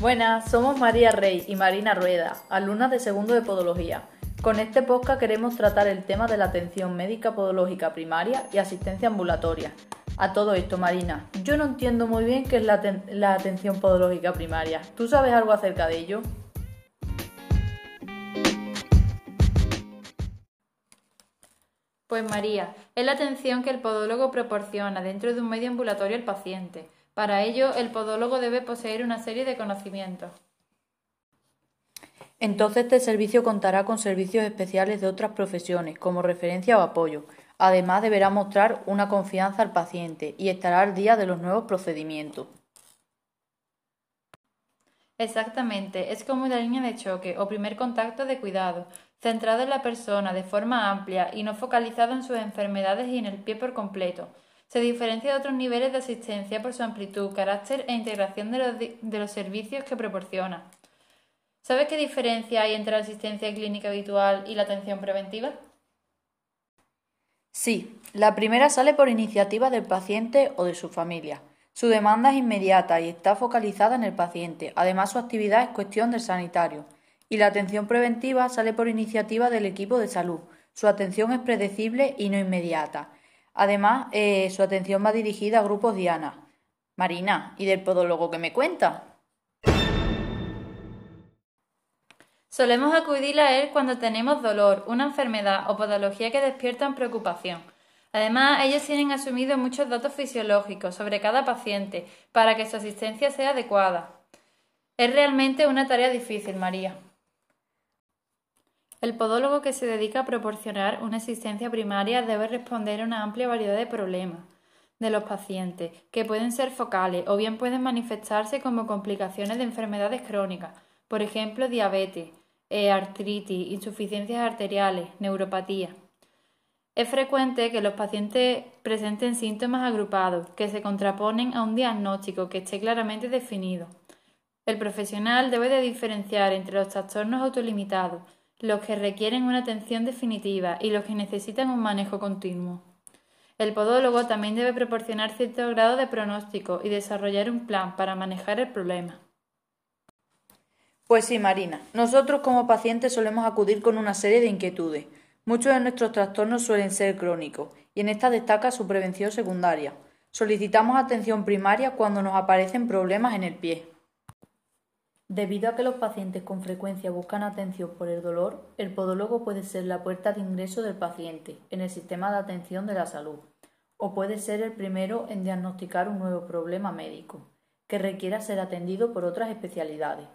Buenas, somos María Rey y Marina Rueda, alumnas de segundo de Podología. Con este podcast queremos tratar el tema de la atención médica podológica primaria y asistencia ambulatoria. A todo esto, Marina, yo no entiendo muy bien qué es la, la atención podológica primaria. ¿Tú sabes algo acerca de ello? Pues María, es la atención que el podólogo proporciona dentro de un medio ambulatorio al paciente. Para ello, el podólogo debe poseer una serie de conocimientos. Entonces este servicio contará con servicios especiales de otras profesiones, como referencia o apoyo. Además deberá mostrar una confianza al paciente y estará al día de los nuevos procedimientos. Exactamente, es como una línea de choque o primer contacto de cuidado, centrado en la persona de forma amplia y no focalizado en sus enfermedades y en el pie por completo. Se diferencia de otros niveles de asistencia por su amplitud, carácter e integración de los, de los servicios que proporciona. ¿Sabes qué diferencia hay entre la asistencia clínica habitual y la atención preventiva? Sí, la primera sale por iniciativa del paciente o de su familia. Su demanda es inmediata y está focalizada en el paciente. Además, su actividad es cuestión del sanitario. Y la atención preventiva sale por iniciativa del equipo de salud. Su atención es predecible y no inmediata. Además, eh, su atención va dirigida a grupos Diana. Marina, ¿y del podólogo que me cuenta? Solemos acudir a él cuando tenemos dolor, una enfermedad o patología que despiertan preocupación. Además, ellos tienen asumido muchos datos fisiológicos sobre cada paciente para que su asistencia sea adecuada. Es realmente una tarea difícil, María. El podólogo que se dedica a proporcionar una asistencia primaria debe responder a una amplia variedad de problemas de los pacientes, que pueden ser focales o bien pueden manifestarse como complicaciones de enfermedades crónicas, por ejemplo, diabetes, eh, artritis, insuficiencias arteriales, neuropatía. Es frecuente que los pacientes presenten síntomas agrupados que se contraponen a un diagnóstico que esté claramente definido. El profesional debe de diferenciar entre los trastornos autolimitados, los que requieren una atención definitiva y los que necesitan un manejo continuo. El podólogo también debe proporcionar cierto grado de pronóstico y desarrollar un plan para manejar el problema. Pues sí, Marina. Nosotros como pacientes solemos acudir con una serie de inquietudes. Muchos de nuestros trastornos suelen ser crónicos y en esta destaca su prevención secundaria. Solicitamos atención primaria cuando nos aparecen problemas en el pie. Debido a que los pacientes con frecuencia buscan atención por el dolor, el podólogo puede ser la puerta de ingreso del paciente en el sistema de atención de la salud, o puede ser el primero en diagnosticar un nuevo problema médico, que requiera ser atendido por otras especialidades.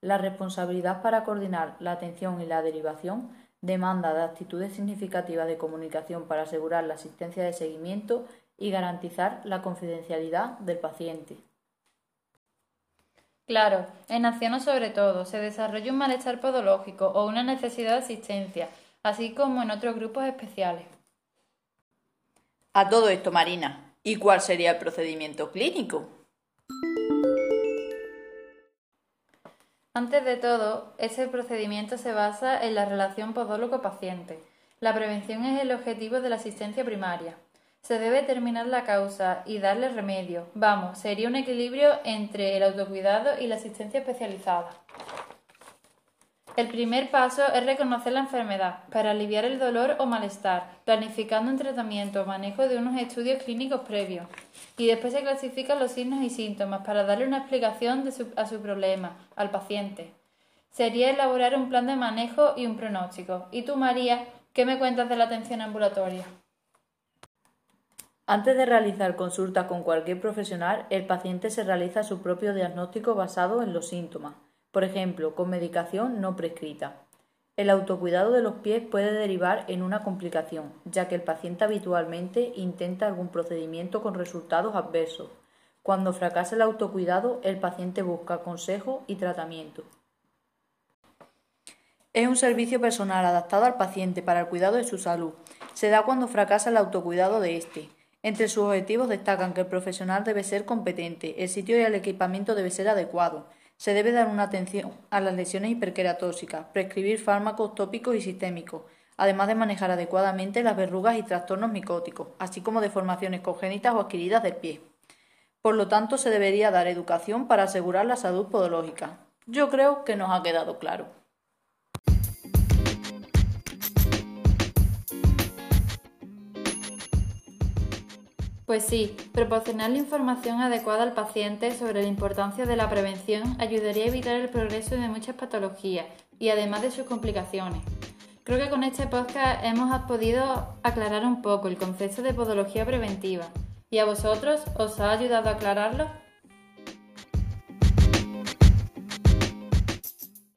La responsabilidad para coordinar la atención y la derivación demanda de actitudes significativas de comunicación para asegurar la asistencia de seguimiento y garantizar la confidencialidad del paciente. Claro, en ancianos sobre todo, se desarrolla un malestar podológico o una necesidad de asistencia, así como en otros grupos especiales. A todo esto, Marina, ¿y cuál sería el procedimiento clínico? Antes de todo, ese procedimiento se basa en la relación podólogo-paciente. La prevención es el objetivo de la asistencia primaria. Se debe determinar la causa y darle remedio. Vamos, sería un equilibrio entre el autocuidado y la asistencia especializada. El primer paso es reconocer la enfermedad para aliviar el dolor o malestar, planificando un tratamiento o manejo de unos estudios clínicos previos. Y después se clasifican los signos y síntomas para darle una explicación a su problema al paciente. Sería elaborar un plan de manejo y un pronóstico. ¿Y tú, María, qué me cuentas de la atención ambulatoria? Antes de realizar consulta con cualquier profesional, el paciente se realiza su propio diagnóstico basado en los síntomas, por ejemplo, con medicación no prescrita. El autocuidado de los pies puede derivar en una complicación, ya que el paciente habitualmente intenta algún procedimiento con resultados adversos. Cuando fracasa el autocuidado, el paciente busca consejo y tratamiento. Es un servicio personal adaptado al paciente para el cuidado de su salud. Se da cuando fracasa el autocuidado de éste. Entre sus objetivos destacan que el profesional debe ser competente, el sitio y el equipamiento debe ser adecuado, se debe dar una atención a las lesiones hiperqueratóxicas, prescribir fármacos tópicos y sistémicos, además de manejar adecuadamente las verrugas y trastornos micóticos, así como deformaciones congénitas o adquiridas del pie. Por lo tanto, se debería dar educación para asegurar la salud podológica. Yo creo que nos ha quedado claro. Pues sí, proporcionar la información adecuada al paciente sobre la importancia de la prevención ayudaría a evitar el progreso de muchas patologías y además de sus complicaciones. Creo que con este podcast hemos podido aclarar un poco el concepto de podología preventiva. ¿Y a vosotros os ha ayudado a aclararlo?